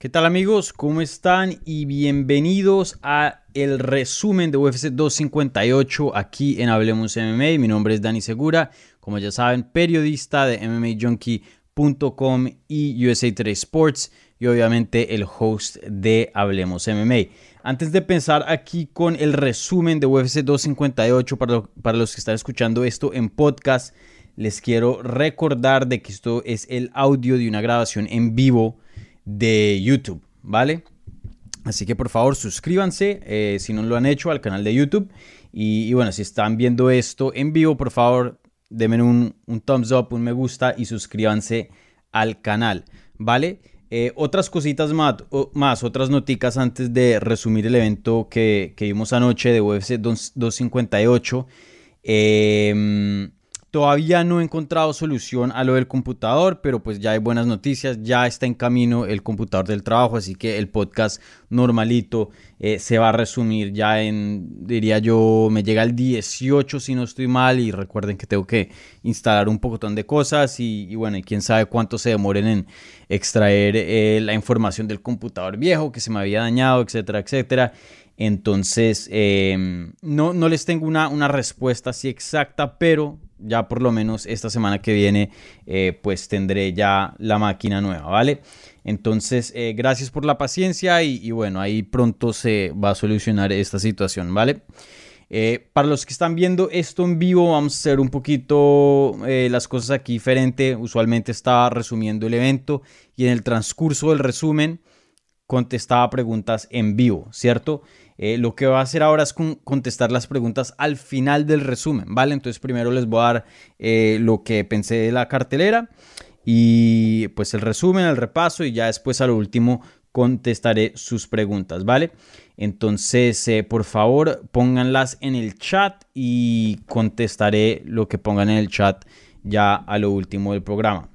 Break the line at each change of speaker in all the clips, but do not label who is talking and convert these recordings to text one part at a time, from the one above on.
¿Qué tal amigos? ¿Cómo están? Y bienvenidos a el resumen de UFC 258 aquí en Hablemos MMA. Mi nombre es Dani Segura, como ya saben, periodista de MMAJunkie.com y USA Today Sports y obviamente el host de Hablemos MMA. Antes de pensar aquí con el resumen de UFC 258 para, para los que están escuchando esto en podcast, les quiero recordar de que esto es el audio de una grabación en vivo de YouTube, ¿vale? Así que por favor suscríbanse eh, si no lo han hecho al canal de YouTube. Y, bueno, si están viendo esto en vivo, por favor denme un, thumbs up, un me gusta y suscríbanse al canal, ¿vale? Eh, otras cositas más, más, otras noticas antes de resumir el evento que, que vimos anoche de UFC 258. Eh, Todavía no he encontrado solución a lo del computador, pero pues ya hay buenas noticias, ya está en camino el computador del trabajo, así que el podcast normalito eh, se va a resumir ya en, diría yo, me llega el 18 si no estoy mal y recuerden que tengo que instalar un poco de cosas y, bueno, y quién sabe cuánto se demoren en extraer eh, la información del computador viejo que se me había dañado, etcétera, etcétera. Entonces, em, no, no les tengo una, una respuesta así exacta, pero ya por lo menos esta semana que viene eh, pues tendré ya la máquina nueva, ¿vale? Entonces, eh, gracias por la paciencia y, bueno, ahí pronto se va a solucionar esta situación, ¿vale? Eh, para los que están viendo esto en vivo, vamos a hacer un poquito las cosas aquí diferente. Usualmente estaba resumiendo el evento y en el transcurso del resumen contestaba preguntas en vivo, ¿cierto? Eh, lo que va a hacer ahora es contestar las preguntas al final del resumen, ¿vale? Entonces primero les voy a dar eh, lo que pensé de la cartelera y pues el resumen, el repaso y ya después a lo último contestaré sus preguntas, ¿vale? Entonces, eh, por favor, pónganlas en el chat y contestaré lo que pongan en el chat ya a lo último del programa.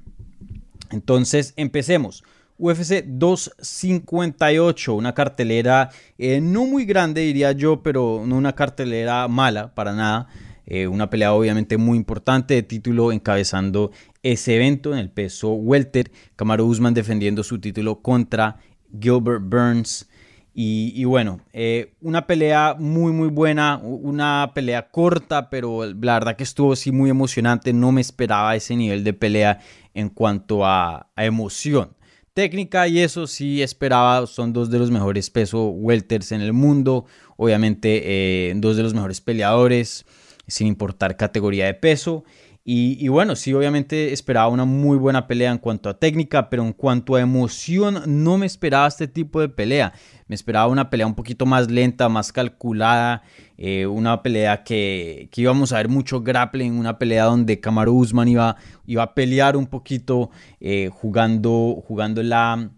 Entonces, empecemos. UFC 258, una cartelera eh, no muy grande diría yo, pero no una cartelera mala para nada. Eh, una pelea obviamente muy importante de título encabezando ese evento en el peso welter. Kamaru Usman defendiendo su título contra Gilbert Burns. Y, bueno, eh, una pelea muy muy buena, una pelea corta, pero la verdad que estuvo así muy emocionante. No me esperaba ese nivel de pelea en cuanto a emoción técnica y eso sí esperaba, son dos de los mejores peso welters en el mundo, obviamente eh, dos de los mejores peleadores, sin importar categoría de peso. Y, bueno, sí, obviamente esperaba una muy buena pelea en cuanto a técnica, pero en cuanto a emoción, no me esperaba este tipo de pelea. Me esperaba una pelea un poquito más lenta, más calculada, eh, una pelea que, íbamos a ver mucho grappling, una pelea donde Kamaru Usman iba, iba a pelear un poquito eh, jugando, jugando la,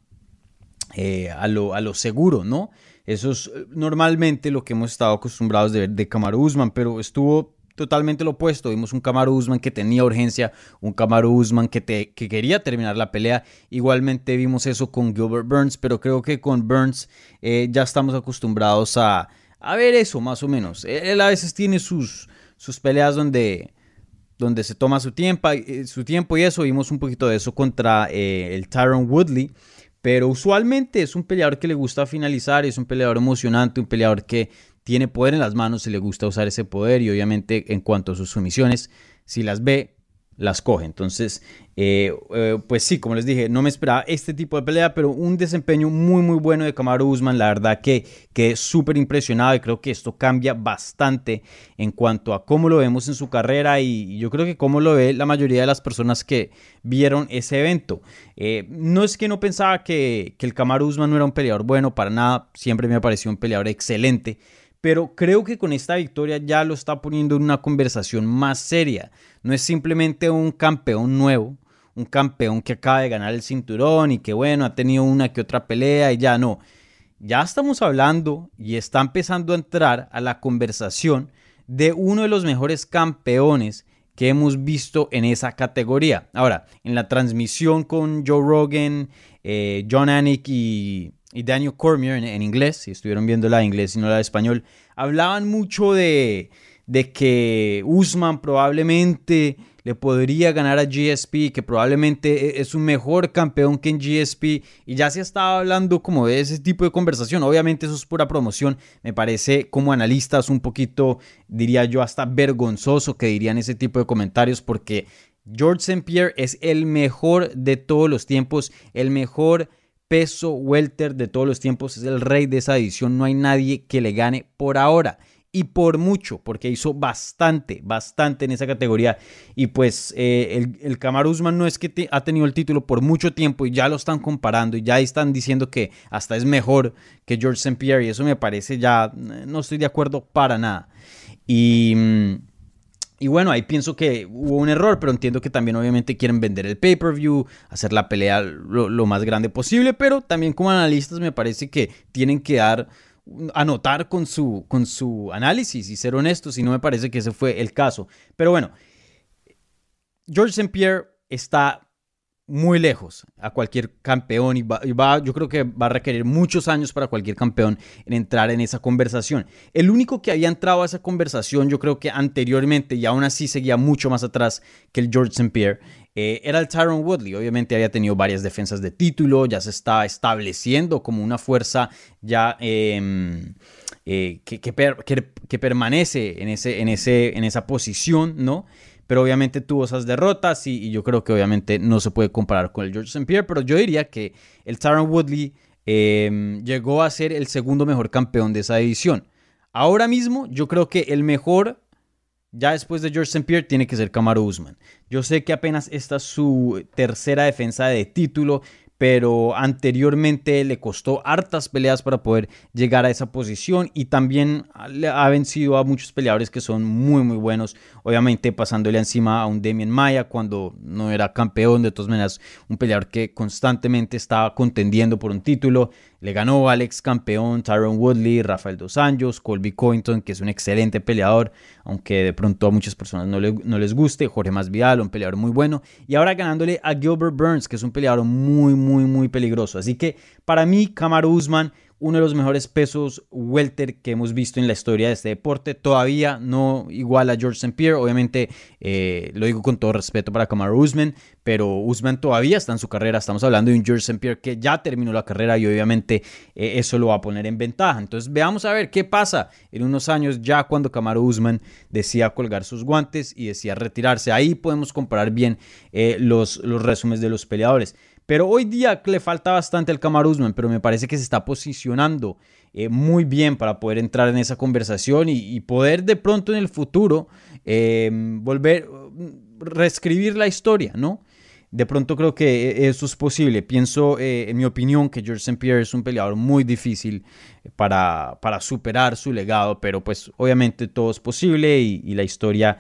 eh, a, lo, a lo seguro, ¿no? Eso es normalmente lo que hemos estado acostumbrados de ver de Kamaru Usman, pero estuvo totalmente lo opuesto. Vimos un Kamaru Usman que tenía urgencia, un Kamaru Usman que, quería terminar la pelea. Igualmente vimos eso con Gilbert Burns, pero creo que con Burns eh, ya estamos acostumbrados a, ver eso, más o menos. Él a veces tiene sus, sus peleas donde, donde se toma su tiempo, eh, tiempo y eso. Vimos un poquito de eso contra eh, el Tyron Woodley. Pero usualmente es un peleador que le gusta finalizar, es un peleador emocionante, un peleador que tiene poder en las manos y le gusta usar ese poder y obviamente en cuanto a sus sumisiones, si las ve, las coge. Entonces, eh, eh, pues sí, como les dije, no me esperaba este tipo de pelea, pero un desempeño muy, muy bueno de Kamaru Usman. La verdad que, que súper impresionado y creo que esto cambia bastante en cuanto a cómo lo vemos en su carrera y yo creo que cómo lo ve la mayoría de las personas que vieron ese evento. Eh, no es que no pensaba que, que el Kamaru Usman no era un peleador bueno, para nada, siempre me pareció un peleador excelente pero creo que con esta victoria ya lo está poniendo en una conversación más seria. No es simplemente un campeón nuevo, un campeón que acaba de ganar el cinturón y que bueno, ha tenido una que otra pelea y ya no. Ya estamos hablando y está empezando a entrar a la conversación de uno de los mejores campeones que hemos visto en esa categoría. Ahora, en la transmisión con Joe Rogan, eh, John Anik y, Daniel Cormier en, inglés, si estuvieron viendo la de inglés y no la de español, hablaban mucho de, de que Usman probablemente le podría ganar a GSP, que probablemente e, es un mejor campeón que en GSP, y ya se estaba hablando como de ese tipo de conversación. Obviamente eso es pura promoción, me parece como analistas un poquito, diría yo, hasta vergonzoso que dirían ese tipo de comentarios, porque George St. Pierre es el mejor de todos los tiempos, el mejor peso welter de todos los tiempos, es el rey de esa edición, no hay nadie que le gane por ahora y por mucho, porque hizo bastante, bastante en esa categoría. Y pues eh, el, el Usman no es que ha tenido el título por mucho tiempo y ya lo están comparando y ya están diciendo que hasta es mejor que George St. Pierre y eso me parece ya, eh, no estoy de acuerdo para nada. Y... Y bueno, ahí pienso que hubo un error, pero entiendo que también obviamente quieren vender el pay-per-view, hacer la pelea lo, lo, más grande posible, pero también como analistas me parece que tienen que dar anotar con su, con su análisis y ser honestos, y no me parece que ese fue el caso. Pero bueno, George St. Pierre está muy lejos a cualquier campeón y va, yo creo que va a requerir muchos años para cualquier campeón en entrar en esa conversación. El único que había entrado a esa conversación, yo creo que anteriormente y aún así seguía mucho más atrás que el George St. Pierre, eh, era el Tyron Woodley. Obviamente había tenido varias defensas de título, ya se está estableciendo como una fuerza ya em, eh, que, que, permanece en, ese, en, ese, en esa posición, ¿no? Pero obviamente tuvo esas derrotas y, yo creo que obviamente no se puede comparar con el George St. Pierre, pero yo diría que el Tyron Woodley em, llegó a ser el segundo mejor campeón de esa división. Ahora mismo yo creo que el mejor, ya después de George St. Pierre, tiene que ser Kamaru Usman. Yo sé que apenas esta es su tercera defensa de título, pero anteriormente le costó hartas peleas para poder llegar a esa posición y también ha vencido a muchos peleadores que son muy muy buenos, obviamente pasándole encima a un Damien Maya cuando no era campeón, de todas maneras un peleador que constantemente estaba contendiendo por un título, le ganó al ex campeón Tyron Woodley, Rafael Dos Anjos, Colby Covington, que es un excelente peleador, aunque de pronto a muchas personas no, no les guste, Jorge Masvidal, un peleador muy bueno, y ahora ganándole a Gilbert Burns, que es un peleador muy, muy, muy peligroso. Así que para mí, Kamaru Usman uno de los mejores pesos welter que hemos visto en la historia de este deporte. Todavía no igual a George St. Pierre, obviamente eh, lo digo con todo respeto para Kamaru Usman, pero Usman todavía está en su carrera. Estamos hablando de un George St. Pierre que ya terminó la carrera y obviamente eh, eso lo va a poner en ventaja. Entonces veamos a ver qué pasa en unos años ya cuando Kamaru Usman decía colgar sus guantes y decía retirarse. Ahí podemos comparar bien eh, los, los resúmenes de los peleadores. Pero hoy día le falta bastante al Camaruzman, pero me parece que se está posicionando eh, muy bien para poder entrar en esa conversación y, poder de pronto en el futuro eh, volver, reescribir la historia, ¿no? De pronto creo que e, eso es posible. Pienso, eh, en mi opinión, que George St. Pierre es un peleador muy difícil para, para superar su legado, pero pues obviamente todo es posible y, la historia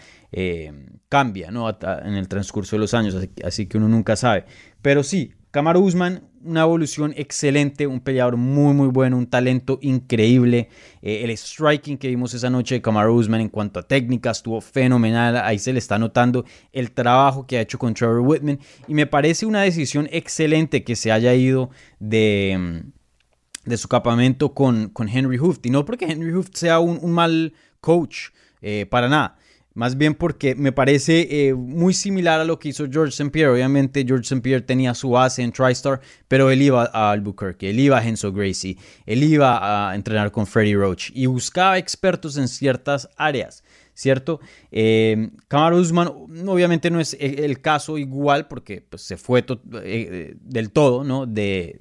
cambia ¿no? en el transcurso de los años, así que uno nunca sabe. Pero sí, Kamaru Usman, una evolución excelente, un peleador muy muy bueno, un talento increíble. Eh, el striking que vimos esa noche de Kamaru Usman en cuanto a técnicas estuvo fenomenal. Ahí se le está notando el trabajo que ha hecho con Trevor Whitman. Y me parece una decisión excelente que se haya ido de, mm, de su campamento con, con Henry Hooft. Y no porque Henry Hooft sea un, mal coach, eh, para nada más bien porque me parece eh, muy similar a lo que hizo George St. Pierre. Obviamente George St. Pierre tenía su base en TriStar, pero él iba a Albuquerque, él iba a Henso Gracie, él iba a entrenar con Freddie Roach y buscaba expertos en ciertas áreas. ¿Cierto? Eh, Usman obviamente no es el caso igual porque pues, se fue eh, del todo, ¿no? De,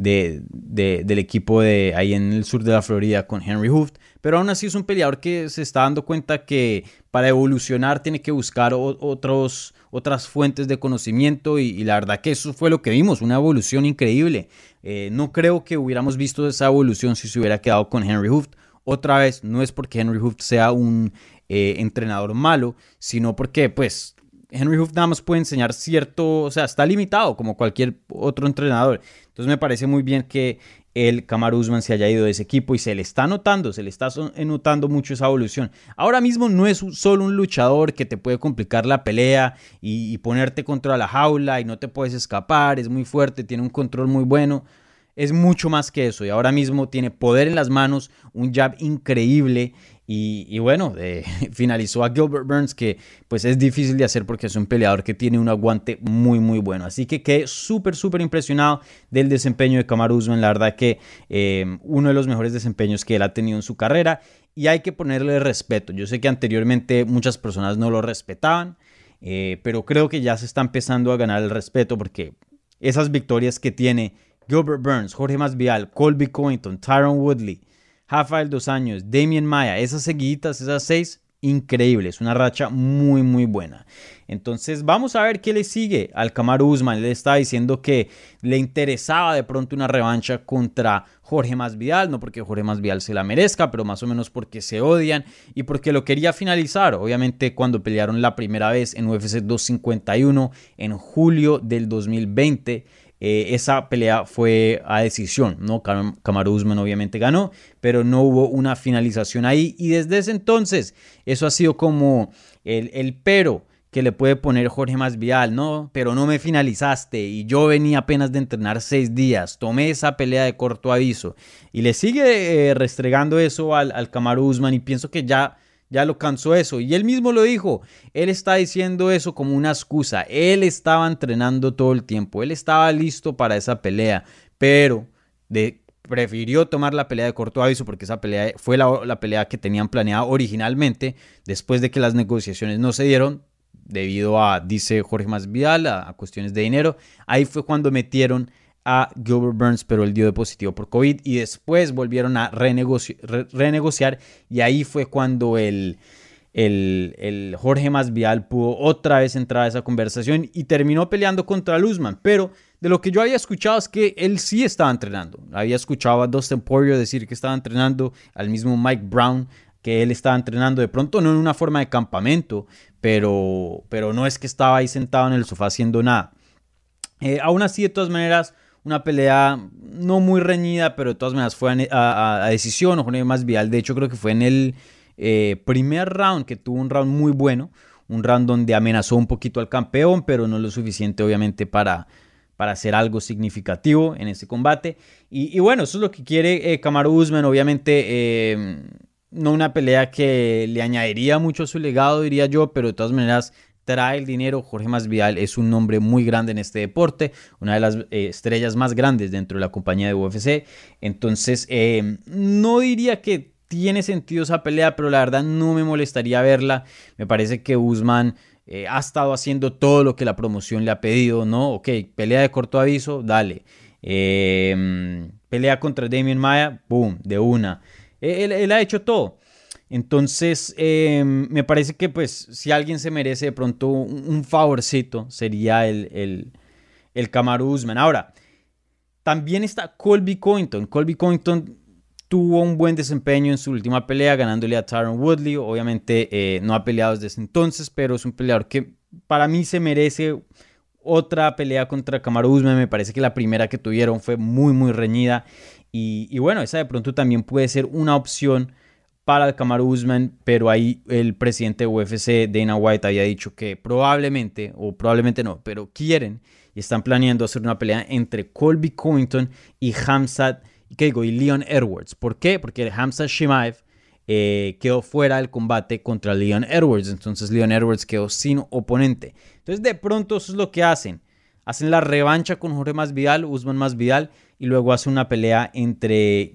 del equipo de ahí en el sur de la Florida con Henry Hooft. Pero aún así es un peleador que se está dando cuenta que para evolucionar tiene que buscar otros, otras fuentes de conocimiento y, la verdad que eso fue lo que vimos, una evolución increíble. Eh, no creo que hubiéramos visto esa evolución si se hubiera quedado con Henry Hooft. Otra vez, no es porque Henry Hooft sea un eh, entrenador malo, sino porque pues Henry Hoof nada más puede enseñar cierto, o sea, está limitado como cualquier otro entrenador. Entonces me parece muy bien que el Kamaru Usman se haya ido de ese equipo y se le está notando, se le está notando mucho esa evolución. Ahora mismo no es solo un luchador que te puede complicar la pelea y, y ponerte contra la jaula y no te puedes escapar, es muy fuerte, tiene un control muy bueno es mucho más que eso y ahora mismo tiene poder en las manos, un jab increíble y, bueno, eh, finalizó a Gilbert Burns que pues es difícil de hacer porque es un peleador que tiene un aguante muy muy bueno. Así que quedé súper súper impresionado del desempeño de Kamaru Usman, la verdad que eh, uno de los mejores desempeños que él ha tenido en su carrera y hay que ponerle respeto. Yo sé que anteriormente muchas personas no lo respetaban, eh, pero creo que ya se está empezando a ganar el respeto porque esas victorias que tiene Gilbert Burns, Jorge Masvidal, Colby Covington, Tyron Woodley, Rafael Dos Años, Damien Maya, esas seguiditas, esas seis, increíbles, una racha muy muy buena. Entonces vamos a ver qué le sigue al Kamaru Usman. Le estaba diciendo que le interesaba de pronto una revancha contra Jorge Masvidal, no porque Jorge Masvidal se la merezca, pero más o menos porque se odian y porque lo quería finalizar. Obviamente cuando pelearon la primera vez en UFC 251 en julio del 2020 eh, esa pelea fue a decisión, ¿no? Kamaru Usman obviamente ganó, pero no hubo una finalización ahí. Y desde ese entonces, eso ha sido como el, el pero que le puede poner Jorge Masvidal, ¿no? Pero no me finalizaste y yo venía apenas de entrenar seis días, tomé esa pelea de corto aviso y le sigue eh, restregando eso al, al Kamaru Usman y pienso que ya ya lo cansó eso. Y él mismo lo dijo. Él está diciendo eso como una excusa. Él estaba entrenando todo el tiempo. Él estaba listo para esa pelea. Pero prefirió tomar la pelea de corto aviso porque esa pelea fue la, pelea que tenían planeada originalmente. Después de que las negociaciones no se dieron. Debido a, dice Jorge Masvidal, a, a cuestiones de dinero. Ahí fue cuando metieron a Gilbert Burns, pero él dio de positivo por COVID y después volvieron a renegociar y ahí fue cuando el, el, el, Jorge Masvial pudo otra vez entrar a esa conversación y terminó peleando contra Luzman, pero de lo que yo había escuchado es que él sí estaba entrenando. Había escuchado a Dustin Poirier decir que estaba entrenando, al mismo Mike Brown que él estaba entrenando, de pronto no en una forma de campamento, pero, pero no es que estaba ahí sentado en el sofá haciendo nada. Eh, aún así, de todas maneras, una pelea no muy reñida, pero de todas maneras fue a, decisión. O más vial. De hecho, creo que fue en el eh, primer round que tuvo un round muy bueno. Un round donde amenazó un poquito al campeón, pero no lo suficiente, obviamente, para, para hacer algo significativo en ese combate. Y, bueno, eso es lo que quiere eh, Kamaru Usman. Obviamente, eh, no una pelea que le añadiría mucho a su legado, diría yo, pero de todas maneras trae el dinero. Jorge Masvidal es un nombre muy grande en este deporte, una de las eh, estrellas más grandes dentro de la compañía de UFC. Entonces, eh, no diría que tiene sentido esa pelea, pero la verdad no me molestaría verla. Me parece que Usman eh, ha estado haciendo todo lo que la promoción le ha pedido, ¿no? Ok, pelea de corto aviso, dale. pelea contra Damien Maya, boom, de una. él ha hecho todo. Entonces, em, me parece que pues si alguien se merece de pronto un, favorcito, sería el, el, el Usman. Ahora, también está Colby Covington. Colby Covington tuvo un buen desempeño en su última pelea, ganándole a Tyron Woodley. Obviamente eh, no ha peleado desde entonces, pero es un peleador que para mí se merece otra pelea contra Kamaru Usman. Me parece que la primera que tuvieron fue muy, muy reñida. Y, y bueno, esa de pronto también puede ser una opción para el Kamaru Usman, pero ahí el presidente de UFC, Dana White, había dicho que probablemente, o probablemente no, pero quieren y están planeando hacer una pelea entre Colby Covington y Hamzat, ¿qué digo? Y Leon Edwards. ¿Por qué? Porque Hamzat Shimaev eh, quedó fuera del combate contra Leon Edwards, entonces Leon Edwards quedó sin oponente. Entonces de pronto eso es lo que hacen. Hacen la revancha con Jorge Masvidal, Usman Masvidal, y luego hacen una pelea entre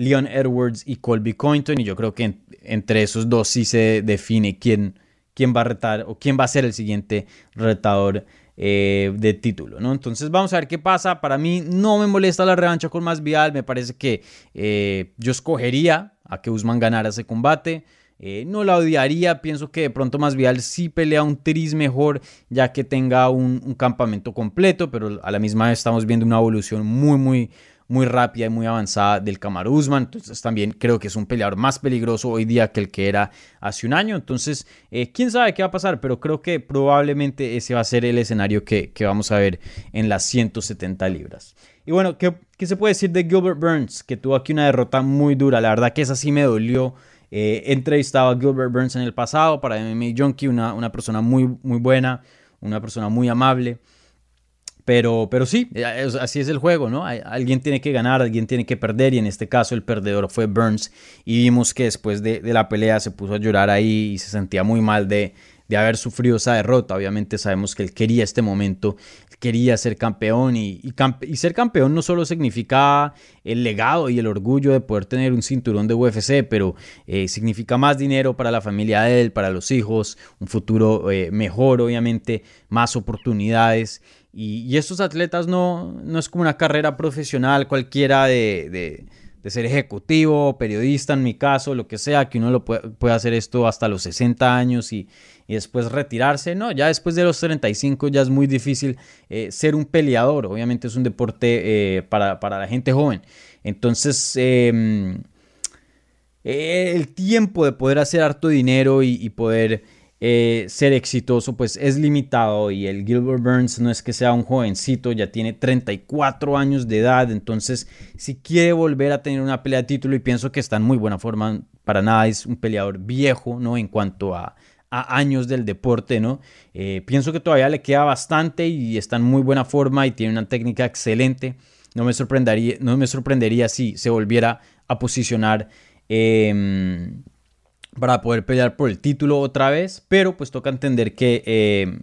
Leon Edwards y Colby Covington. Y yo creo que entre esos dos sí se define quién, quién va a retar o quién va a ser el siguiente retador eh, de título, ¿no? Entonces vamos a ver qué pasa. Para mí no me molesta la revancha con Masvidal. Me parece que eh, yo escogería a que Usman ganara ese combate. Eh, no la odiaría, pienso que de pronto Masvidal sí pelea un tris mejor ya que tenga un, un, campamento completo, pero a la misma vez estamos viendo una evolución muy, muy, muy rápida y muy avanzada del Kamaru Usman. Entonces también creo que es un peleador más peligroso hoy día que el que era hace un año. Entonces, eh, quién sabe qué va a pasar, pero creo que probablemente ese va a ser el escenario que, vamos a ver en las 170 libras. Y bueno, ¿qué, se puede decir de Gilbert Burns? Que tuvo aquí una derrota muy dura. La verdad que esa sí me dolió. Eh, he entrevistado a Gilbert Burns en el pasado para MMA Junkie, una, una persona muy, muy buena, una persona muy amable. Pero, pero sí, eh, así es el juego, ¿no? Alguien tiene que ganar, alguien tiene que perder y en este caso el perdedor fue Burns y vimos que después de, la pelea se puso a llorar ahí y se sentía muy mal de, de haber sufrido esa derrota. Obviamente sabemos que él quería este momento, quería ser campeón y, y, ser campeón no solo significa el legado y el orgullo de poder tener un cinturón de UFC, pero eh, significa más dinero para la familia de él, para los hijos, un futuro eh, mejor, obviamente, más oportunidades. Y, estos atletas no, no es como una carrera profesional cualquiera de, ser ejecutivo, periodista en mi caso, lo que sea, que uno lo puede, hacer esto hasta los 60 años y, después retirarse. No, ya después de los 35 ya es muy difícil eh, ser un peleador. Obviamente es un deporte eh, para, la gente joven. Entonces, em, el tiempo de poder hacer harto dinero y poder eh, ser exitoso pues es limitado y el Gilbert Burns no es que sea un jovencito, ya tiene 34 años de edad, entonces si quiere volver a tener una pelea de título y pienso que está en muy buena forma, para nada es un peleador viejo, ¿no? En cuanto a, años del deporte, ¿no? Eh, pienso que todavía le queda bastante y está en muy buena forma y tiene una técnica excelente. No me sorprendería, no me sorprendería si se volviera a posicionar em, para poder pelear por el título otra vez, pero pues toca entender que eh,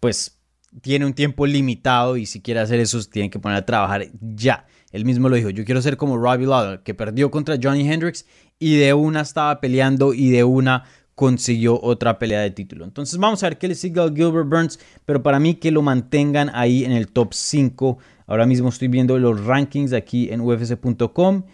pues tiene un tiempo limitado y si quiere hacer eso tiene que poner a trabajar ya. Él mismo lo dijo, yo quiero ser como Robbie Lawler, que perdió contra Johnny Hendricks y de una estaba peleando y de una consiguió otra pelea de título. Entonces vamos a ver qué le sigue a Gilbert Burns, pero para mí que lo mantengan ahí en el top 5. Ahora mismo estoy viendo los rankings aquí en ufc.com.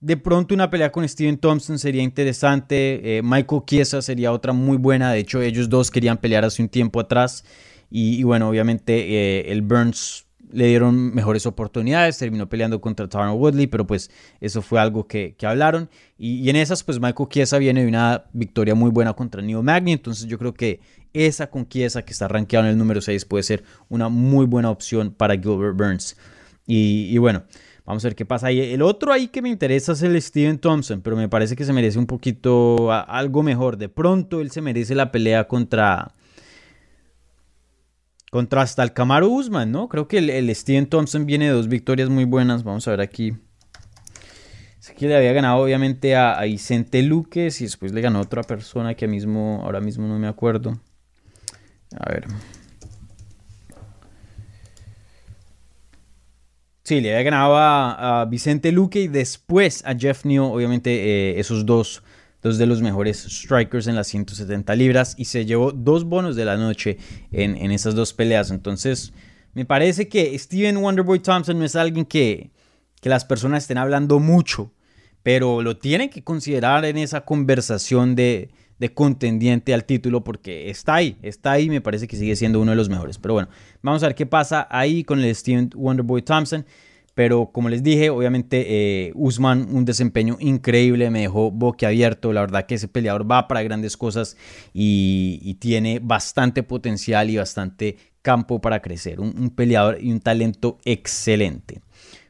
De pronto una pelea con Steven Thompson sería interesante. Eh, Michael Chiesa sería otra muy buena. De hecho, ellos dos querían pelear hace un tiempo atrás. Y, bueno, obviamente eh, el Burns le dieron mejores oportunidades. Terminó peleando contra Tyron Woodley, pero pues eso fue algo que, hablaron. Y, en esas, pues Michael Chiesa viene de una victoria muy buena contra Neil Magny. Entonces yo creo que esa con Chiesa, que está rankeado en el número 6, puede ser una muy buena opción para Gilbert Burns. y bueno. Vamos a ver qué pasa ahí. El otro ahí que me interesa es el Steven Thompson, pero me parece que se merece un poquito algo mejor. De pronto él se merece la pelea contra. Contra hasta el Camaro Usman, ¿no? Creo que el, Steven Thompson viene de dos victorias muy buenas. Vamos a ver aquí. que le había ganado obviamente a, a Vicente Luques y después le ganó a otra persona que mismo, ahora mismo no me acuerdo. A ver. Sí, le había ganado a, Vicente Luque y después a Jeff Neal, obviamente eh, esos dos, dos de los mejores strikers en las 170 libras y se llevó dos bonos de la noche en, esas dos peleas. Entonces, me parece que Steven Wonderboy Thompson no es alguien que, que las personas estén hablando mucho, pero lo tienen que considerar en esa conversación de, de contendiente al título porque está ahí, está ahí, me parece que sigue siendo uno de los mejores. Pero bueno, vamos a ver qué pasa ahí con el Steven Wonderboy Thompson. Pero como les dije, obviamente eh, Usman un desempeño increíble, me dejó boquiabierto. La verdad que ese peleador va para grandes cosas y, tiene bastante potencial y bastante campo para crecer. un, peleador y un talento excelente.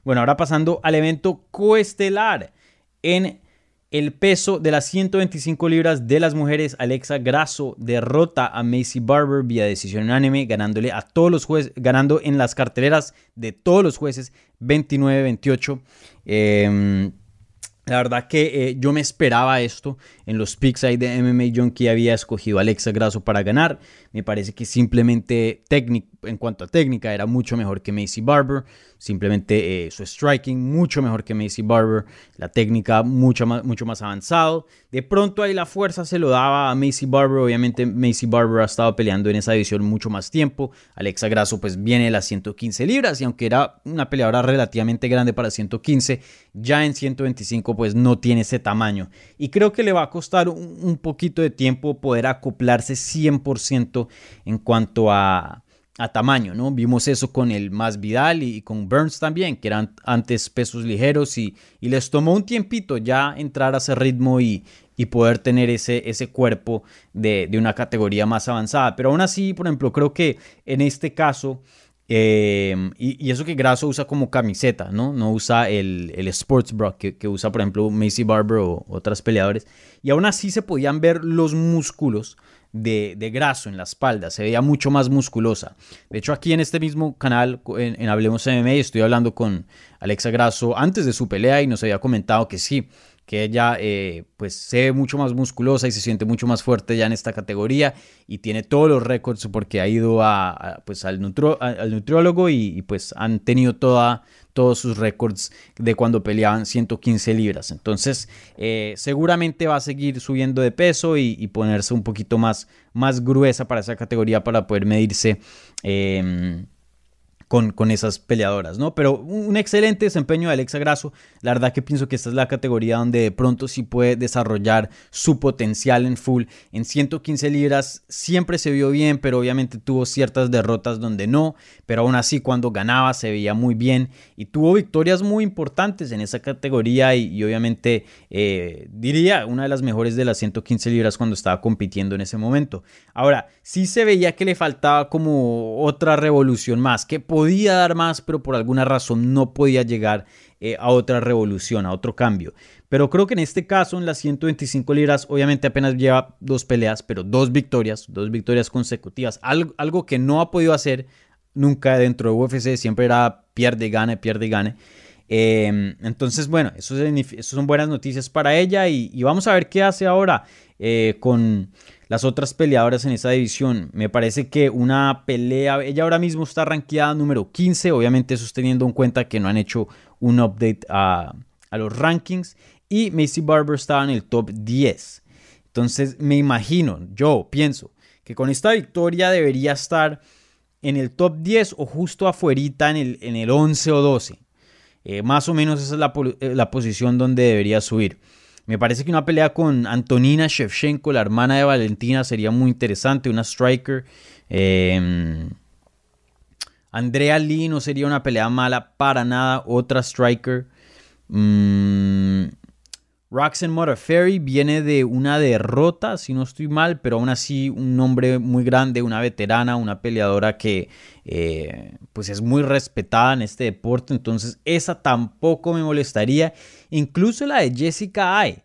Bueno, ahora pasando al evento coestelar en el peso de las 125 libras de las mujeres, Alexa Grasso derrota a Macy Barber vía decisión unánime, ganándole a todos los jueces, ganando en las carteleras de todos los jueces 29-28. Em, la verdad que eh, yo me esperaba esto. En los picks de MMA Junkie había escogido a Alexa Grasso para ganar. Me parece que simplemente en cuanto a técnica era mucho mejor que Macy Barber, simplemente eh, su striking mucho mejor que Macy Barber, la técnica mucho más, mucho más avanzado. De pronto ahí la fuerza se lo daba a Macy Barber, obviamente Macy Barber ha estado peleando en esa división mucho más tiempo, Alexa Grasso pues viene de las 115 libras y aunque era una peleadora relativamente grande para 115, ya en 125 pues no tiene ese tamaño. Y creo que le va a costar un, un poquito de tiempo poder acoplarse 100% en cuanto a a tamaño, ¿no? Vimos eso con el Más Vidal y, con Burns también, que eran antes pesos ligeros y, les tomó un tiempito ya entrar a ese ritmo y, poder tener ese, ese cuerpo de, una categoría más avanzada. Pero aún así, por ejemplo, creo que en este caso, em, y, eso que Grasso usa como camiseta, ¿no? No usa el, el sports bra que, que, usa, por ejemplo, Macy Barber o otras peleadores. Y aún así se podían ver los músculos de, graso en la espalda, se veía mucho más musculosa. De hecho, aquí en este mismo canal, en, Hablemos MMA, estoy hablando con Alexa Grasso antes de su pelea y nos había comentado que sí, que ella eh, pues se ve mucho más musculosa y se siente mucho más fuerte ya en esta categoría y tiene todos los récords porque ha ido a, pues al, al nutriólogo y, pues han tenido toda, todos sus récords de cuando peleaban 115 libras. Entonces eh, seguramente va a seguir subiendo de peso y, ponerse un poquito más, más gruesa para esa categoría para poder medirse. Em, con, esas peleadoras, ¿no? Pero un excelente desempeño de Alexa Grasso. La verdad que pienso que esta es la categoría donde de pronto sí puede desarrollar su potencial en full. En 115 libras siempre se vio bien, pero obviamente tuvo ciertas derrotas donde no. Pero aún así cuando ganaba se veía muy bien y tuvo victorias muy importantes en esa categoría y, obviamente eh, diría una de las mejores de las 115 libras cuando estaba compitiendo en ese momento. Ahora, sí se veía que le faltaba como otra revolución más, que podía dar más, pero por alguna razón no podía llegar eh, a otra revolución, a otro cambio. Pero creo que en este caso, en las 125 libras, obviamente apenas lleva dos peleas, pero dos victorias, dos victorias consecutivas. Algo, que no ha podido hacer nunca dentro de UFC, siempre era pierde, gane, pierde, gane. Em, entonces, bueno, eso, son buenas noticias para ella y, y vamos a ver qué hace ahora eh, con las otras peleadoras en esa división. Me parece que una pelea, ella ahora mismo está rankeada número 15, obviamente eso es teniendo en cuenta que no han hecho un update a, los rankings y Macy Barber estaba en el top 10. Entonces me imagino, yo pienso que con esta victoria debería estar en el top 10 o justo afuerita en el, en el 11 o 12. Eh, más o menos esa es la, eh, la posición donde debería subir. Me parece que una pelea con Antonina Shevchenko, la hermana de Valentina, sería muy interesante, una striker. Em, Andrea Lee no sería una pelea mala para nada, otra striker. Mm, Roxanne Modafferi viene de una derrota, si no estoy mal, pero aún así un nombre muy grande, una veterana, una peleadora que eh, pues es muy respetada en este deporte, entonces esa tampoco me molestaría. Incluso la de Jessica Ay,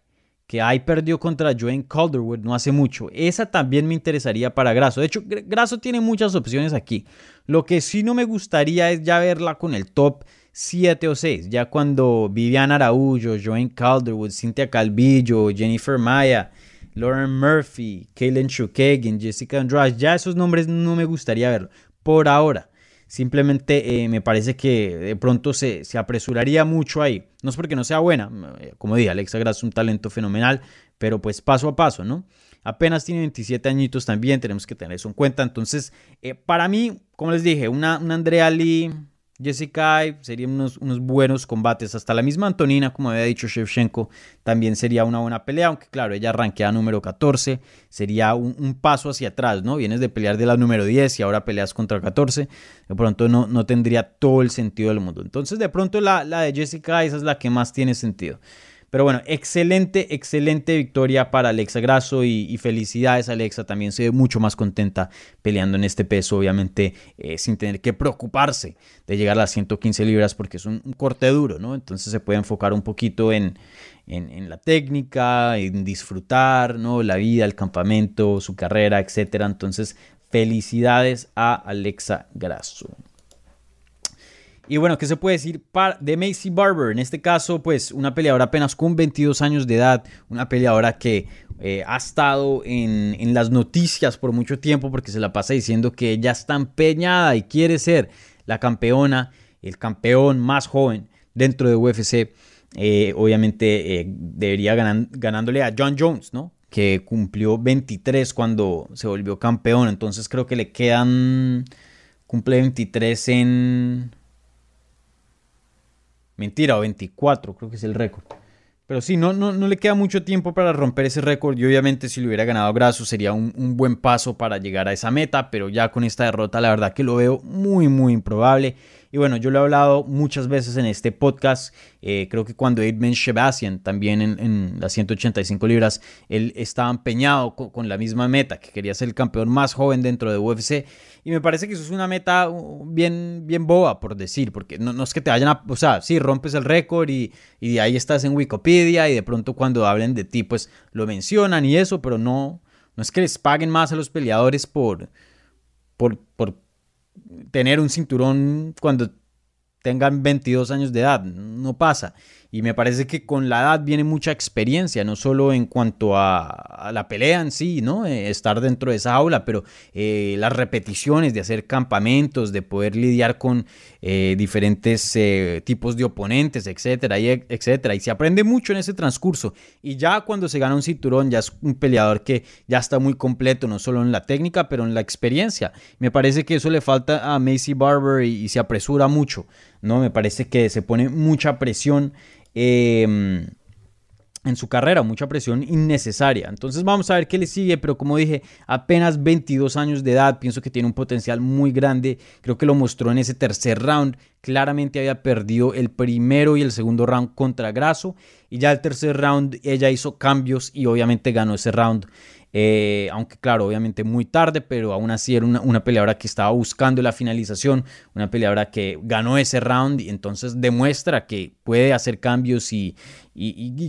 que Ay perdió contra Joanne Calderwood no hace mucho. Esa también me interesaría para Grasso. De hecho, Grasso tiene muchas opciones aquí. Lo que sí no me gustaría es ya verla con el top 7 o 6. Ya cuando Vivian Araújo, Joanne Calderwood, Cynthia Calvillo, Jennifer Maya, Lauren Murphy, Kaylin Shukagan, Jessica Andrade, ya esos nombres no me gustaría verlo. Por ahora. Simplemente eh, me parece que de pronto se, apresuraría mucho ahí. No es porque no sea buena, eh, como dije, Alexa Grasso es un talento fenomenal, pero pues paso a paso, ¿no? Apenas tiene 27 añitos también, tenemos que tener eso en cuenta. Entonces, eh, para mí, como les dije, una, una Andrea Lee Jessica serían unos, unos, buenos combates. Hasta la misma Antonina, como había dicho Shevchenko, también sería una buena pelea. Aunque, claro, ella arranquea número 14. Sería un, paso hacia atrás, ¿no? Vienes de pelear de la número 10 y ahora peleas contra 14. De pronto no, no tendría todo el sentido del mundo. Entonces, de pronto la, la de Jessica, esa es la que más tiene sentido. Pero bueno, excelente, excelente victoria para Alexa Grasso y, felicidades Alexa. También se ve mucho más contenta peleando en este peso, obviamente eh, sin tener que preocuparse de llegar a las 115 libras porque es un, corte duro, ¿no? Entonces se puede enfocar un poquito en, la técnica, en disfrutar, ¿no? La vida, el campamento, su carrera, etc. Entonces, felicidades a Alexa Grasso. Y bueno, ¿qué se puede decir de Macy Barber? En este caso, pues una peleadora apenas con 22 años de edad, una peleadora que eh, ha estado en, en, las noticias por mucho tiempo porque se la pasa diciendo que ella está empeñada y quiere ser la campeona, el campeón más joven dentro de UFC. Eh, obviamente eh, debería ganándole a John Jones, ¿no? Que cumplió 23 cuando se volvió campeón. Entonces creo que le quedan. Cumple 23 en. Mentira, o 24, creo que es el récord. Pero sí, no, no, no le queda mucho tiempo para romper ese récord y obviamente si lo hubiera ganado Grasso sería un, un, buen paso para llegar a esa meta, pero ya con esta derrota la verdad que lo veo muy muy improbable. Y bueno, yo lo he hablado muchas veces en este podcast. Eh, creo que cuando Edmund Shebazian, también en, las 185 libras, él estaba empeñado con, la misma meta, que quería ser el campeón más joven dentro de UFC. Y me parece que eso es una meta uh, bien, bien boba, por decir, porque no, es que te vayan a. O sea, sí, rompes el récord y, y de ahí estás en Wikipedia y de pronto cuando hablen de ti, pues lo mencionan y eso, pero no, no es que les paguen más a los peleadores por, por tener un cinturón cuando tengan 22 años de edad, no pasa. Y me parece que con la edad viene mucha experiencia, no solo en cuanto a, la pelea en sí, ¿no? Eh, estar dentro de esa aula, pero eh, las repeticiones de hacer campamentos, de poder lidiar con eh, diferentes tipos de oponentes, etcétera, etcétera. Y se aprende mucho en ese transcurso. Y ya cuando se gana un cinturón, ya es un peleador que ya está muy completo, no solo en la técnica, pero en la experiencia. Me parece que eso le falta a Macy Barber y, y se apresura mucho, ¿no? Me parece que se pone mucha presión Em, en su carrera, mucha presión innecesaria. Entonces vamos a ver qué le sigue, pero como dije, apenas 22 años de edad, pienso que tiene un potencial muy grande, creo que lo mostró en ese tercer round, claramente había perdido el primero y el segundo round contra Grasso, y ya el tercer round ella hizo cambios y obviamente ganó ese round. Eh, aunque claro, obviamente muy tarde, pero aún así era una, peleadora que estaba buscando la finalización, una peleadora que ganó ese round y entonces demuestra que puede hacer cambios y,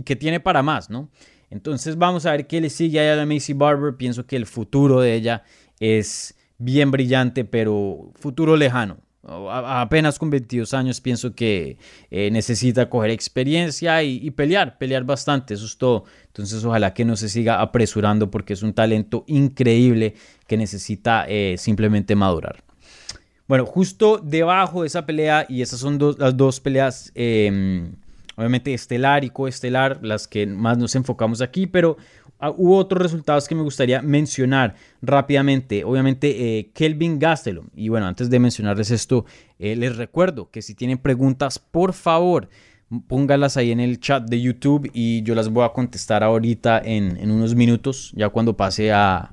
que tiene para más, ¿no? Entonces vamos a ver qué le sigue a la Macy Barber. Pienso que el futuro de ella es bien brillante, pero futuro lejano apenas con 22 años pienso que eh, necesita coger experiencia y, pelear, pelear bastante, eso es todo. Entonces ojalá que no se siga apresurando porque es un talento increíble que necesita eh, simplemente madurar. Bueno, justo debajo de esa pelea, y esas son las dos peleas, em, obviamente estelar y coestelar, las que más nos enfocamos aquí, pero hubo otros resultados que me gustaría mencionar rápidamente. Obviamente, eh, Kelvin Gastelum. Y bueno, antes de mencionarles esto, eh, les recuerdo que si tienen preguntas, por favor, pónganlas ahí en el chat de YouTube y yo las voy a contestar ahorita en, unos minutos, ya cuando pase a,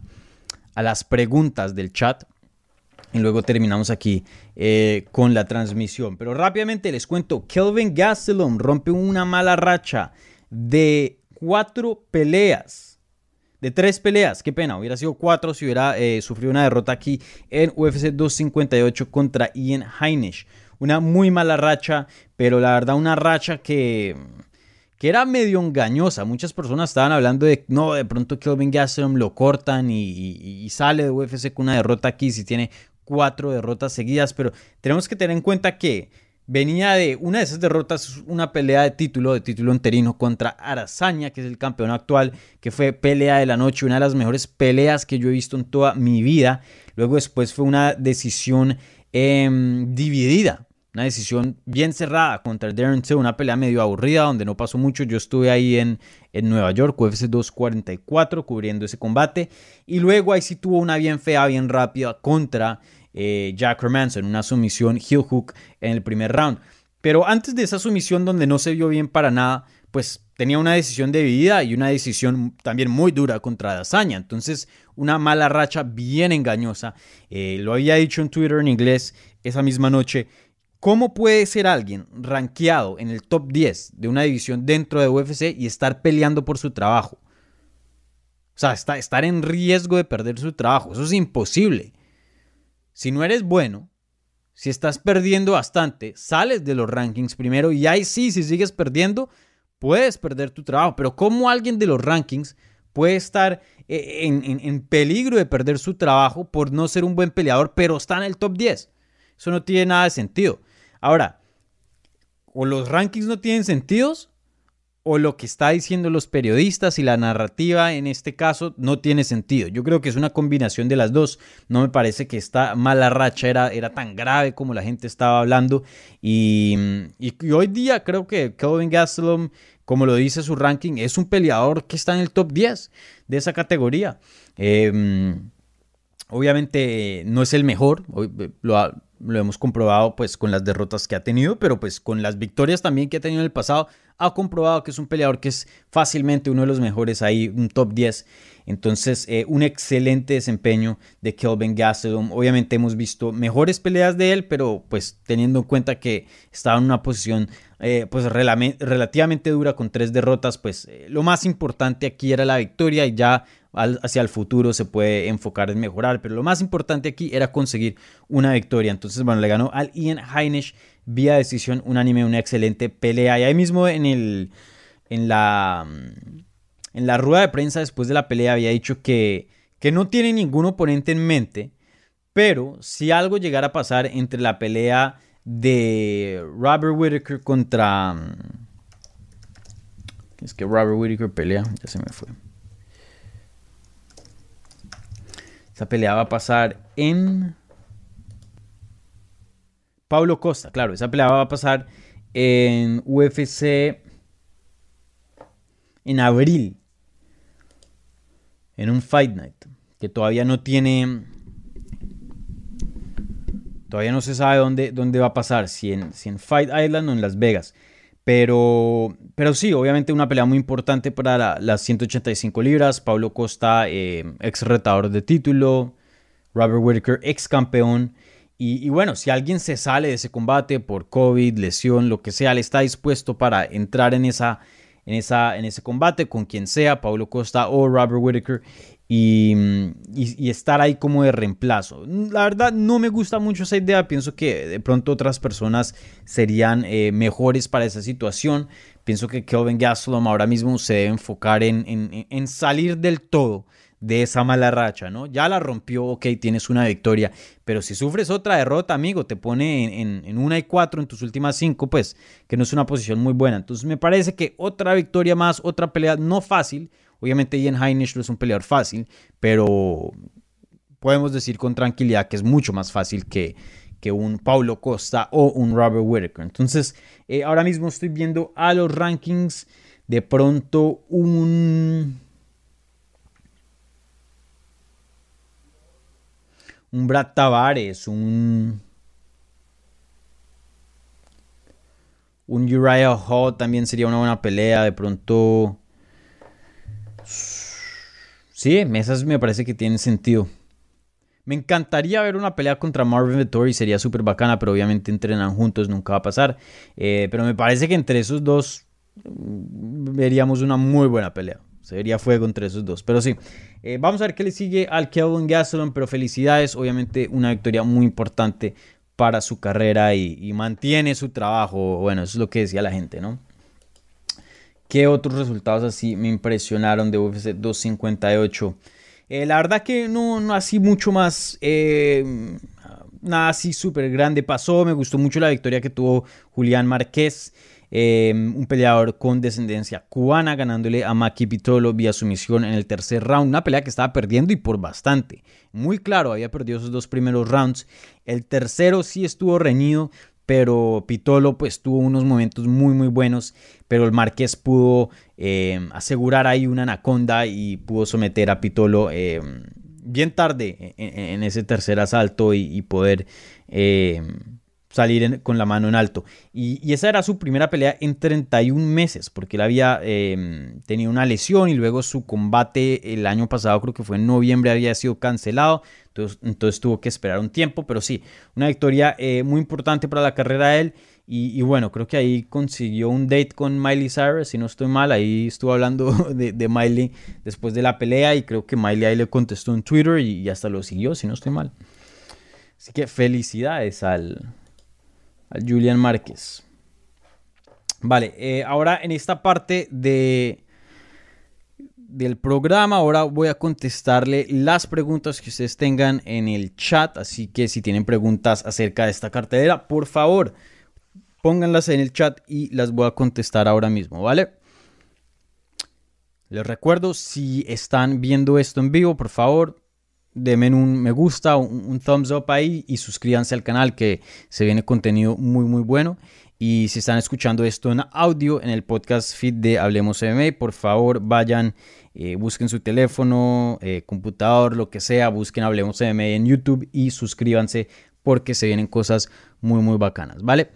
las preguntas del chat. Y luego terminamos aquí eh, con la transmisión. Pero rápidamente les cuento, Kelvin Gastelum rompe una mala racha de cuatro peleas de tres peleas. Qué pena, hubiera sido cuatro si hubiera eh, sufrido una derrota aquí en UFC 258 contra Ian Heinisch. Una muy mala racha, pero la verdad una racha que, que era medio engañosa. Muchas personas estaban hablando de, no, de pronto Kelvin Gastelum lo cortan y, y sale de UFC con una derrota aquí si tiene cuatro derrotas seguidas, pero tenemos que tener en cuenta que venía de una de esas derrotas, una pelea de título, de título enterino contra Arazaña, que es el campeón actual, que fue pelea de la noche, una de las mejores peleas que yo he visto en toda mi vida. Luego después fue una decisión em, dividida, una decisión bien cerrada contra Darren Till, una pelea medio aburrida donde no pasó mucho. Yo estuve ahí en, en Nueva York, UFC 244, cubriendo ese combate. Y luego ahí sí tuvo una bien fea, bien rápida contra eh, Jack Hermanson, una sumisión heel hook en el primer round. Pero antes de esa sumisión donde no se vio bien para nada, pues tenía una decisión de vida y una decisión también muy dura contra Dazaña. Entonces, una mala racha bien engañosa. Eh, lo había dicho en Twitter en inglés esa misma noche. ¿Cómo puede ser alguien rankeado en el top 10 de una división dentro de UFC y estar peleando por su trabajo? O sea, estar en riesgo de perder su trabajo. Eso es imposible. Si no eres bueno, si estás perdiendo bastante, sales de los rankings primero y ahí sí, si sigues perdiendo, puedes perder tu trabajo. Pero ¿cómo alguien de los rankings puede estar eh, en, peligro de perder su trabajo por no ser un buen peleador, pero está en el top 10? Eso no tiene nada de sentido. Ahora, o los rankings no tienen sentidos, o lo que está diciendo los periodistas y la narrativa en este caso no tiene sentido. Yo creo que es una combinación de las dos. No me parece que esta mala racha era, era tan grave como la gente estaba hablando. Y, hoy día creo que Kelvin Gastelum, como lo dice su ranking, es un peleador que está en el top 10 de esa categoría. Em, obviamente no es el mejor, lo, lo hemos comprobado pues con las derrotas que ha tenido, pero pues con las victorias también que ha tenido en el pasado, ha comprobado que es un peleador que es fácilmente uno de los mejores ahí, un top 10. Entonces, eh, un excelente desempeño de Kelvin Gastelum. Obviamente hemos visto mejores peleas de él, pero pues teniendo en cuenta que estaba en una posición eh, pues relativamente dura con tres derrotas, pues eh, lo más importante aquí era la victoria y ya hacia el futuro se puede enfocar en mejorar, pero lo más importante aquí era conseguir una victoria. Entonces, bueno, le ganó al Ian Heinisch vía decisión unánime, una excelente pelea. Y ahí mismo en, el, en, la, en la rueda de prensa después de la pelea había dicho que, que no tiene ningún oponente en mente, pero si algo llegara a pasar entre la pelea de Robert Whittaker contra... Es que Robert Whittaker pelea, ya se me fue. Esa pelea va a pasar en... Pablo Costa, claro, esa pelea va a pasar en UFC en abril, en un Fight Night, que todavía no tiene, todavía no se sabe dónde, dónde va a pasar, si en, si en Fight Island o en Las Vegas. Pero, pero sí, obviamente una pelea muy importante para las 185 libras. Pablo Costa, eh, ex retador de título. Robert Whitaker, ex campeón. Y, bueno, si alguien se sale de ese combate por COVID, lesión, lo que sea, le está dispuesto para entrar en, esa, en, esa, en ese combate con quien sea, Pablo Costa o Robert Whitaker, y, estar ahí como de reemplazo. La verdad no me gusta mucho esa idea, pienso que de pronto otras personas serían eh, mejores para esa situación. Pienso que Kelvin Gastelum ahora mismo se debe enfocar en, en, en salir del todo de esa mala racha, ¿no? Ya la rompió, ok, tienes una victoria, pero si sufres otra derrota, amigo, te pone en, una y cuatro en tus últimas cinco, pues que no es una posición muy buena. Entonces me parece que otra victoria más, otra pelea no fácil, obviamente Ian Heinisch no es un peleador fácil, pero podemos decir con tranquilidad que es mucho más fácil que, que un Paulo Costa o un Robert Whittaker. Entonces, eh, ahora mismo estoy viendo a los rankings. De pronto, un un Brad Tavares, un, un Uriah Hall también sería una buena pelea. De pronto, sí, esas me parece que tienen sentido. Me encantaría ver una pelea contra Marvin Vettori, sería súper bacana, pero obviamente entrenan juntos, nunca va a pasar. Eh, pero me parece que entre esos dos mm, veríamos una muy buena pelea. Se vería fuego entre esos dos. Pero sí, eh, vamos a ver qué le sigue al Kelvin Gastelum. Pero felicidades, obviamente una victoria muy importante para su carrera y, mantiene su trabajo. Bueno, eso es lo que decía la gente, ¿no? ¿Qué otros resultados así me impresionaron de UFC 258? Eh, la verdad que no, no así mucho más, eh, nada así súper grande pasó. Me gustó mucho la victoria que tuvo Julián Márquez. Em, un peleador con descendencia cubana ganándole a Maki Pitolo vía sumisión en el tercer round, una pelea que estaba perdiendo y por bastante. Muy claro, había perdido esos dos primeros rounds. El tercero sí estuvo reñido, pero Pitolo pues tuvo unos momentos muy muy buenos, pero el Marqués pudo em, asegurar ahí una anaconda y pudo someter a Pitolo em, bien tarde en, ese tercer asalto y, y poder salir con la mano en alto. Y, esa era su primera pelea en 31 meses, porque él había em, tenido una lesión y luego su combate el año pasado, creo que fue en noviembre, había sido cancelado. Entonces, entonces tuvo que esperar un tiempo, pero sí, una victoria eh, muy importante para la carrera de él. Y, bueno, creo que ahí consiguió un date con Miley Cyrus, si no estoy mal, ahí estuvo hablando de, Miley después de la pelea y creo que Miley ahí le contestó en Twitter y hasta lo siguió, si no estoy mal. Así que felicidades al, Julian Márquez. Vale, eh, ahora en esta parte de, del programa, ahora voy a contestarle las preguntas que ustedes tengan en el chat. Así que si tienen preguntas acerca de esta cartelera, por favor, pónganlas en el chat y las voy a contestar ahora mismo, ¿vale? Les recuerdo, si están viendo esto en vivo, por favor, denme un me gusta, un, thumbs up ahí y suscríbanse al canal que se viene contenido muy muy bueno. Y si están escuchando esto en audio en el podcast feed de Hablemos MMA, por favor vayan, eh, busquen su teléfono, eh, computador, lo que sea, busquen Hablemos MMA en YouTube y suscríbanse porque se vienen cosas muy muy bacanas, ¿vale?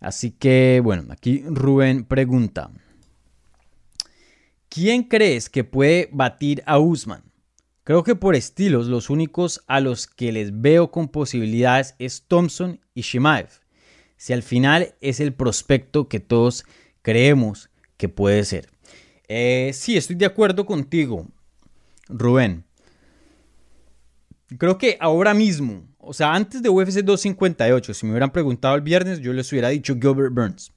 Así que bueno, aquí Rubén pregunta. ¿Quién crees que puede batir a Usman? Creo que por estilos los únicos a los que les veo con posibilidades es Thompson y Shimaev. Si al final es el prospecto que todos creemos que puede ser. Eh, sí, estoy de acuerdo contigo, Rubén. Creo que ahora mismo, o sea, antes de UFC 258, si me hubieran preguntado el viernes, yo les hubiera dicho Gilbert Burns.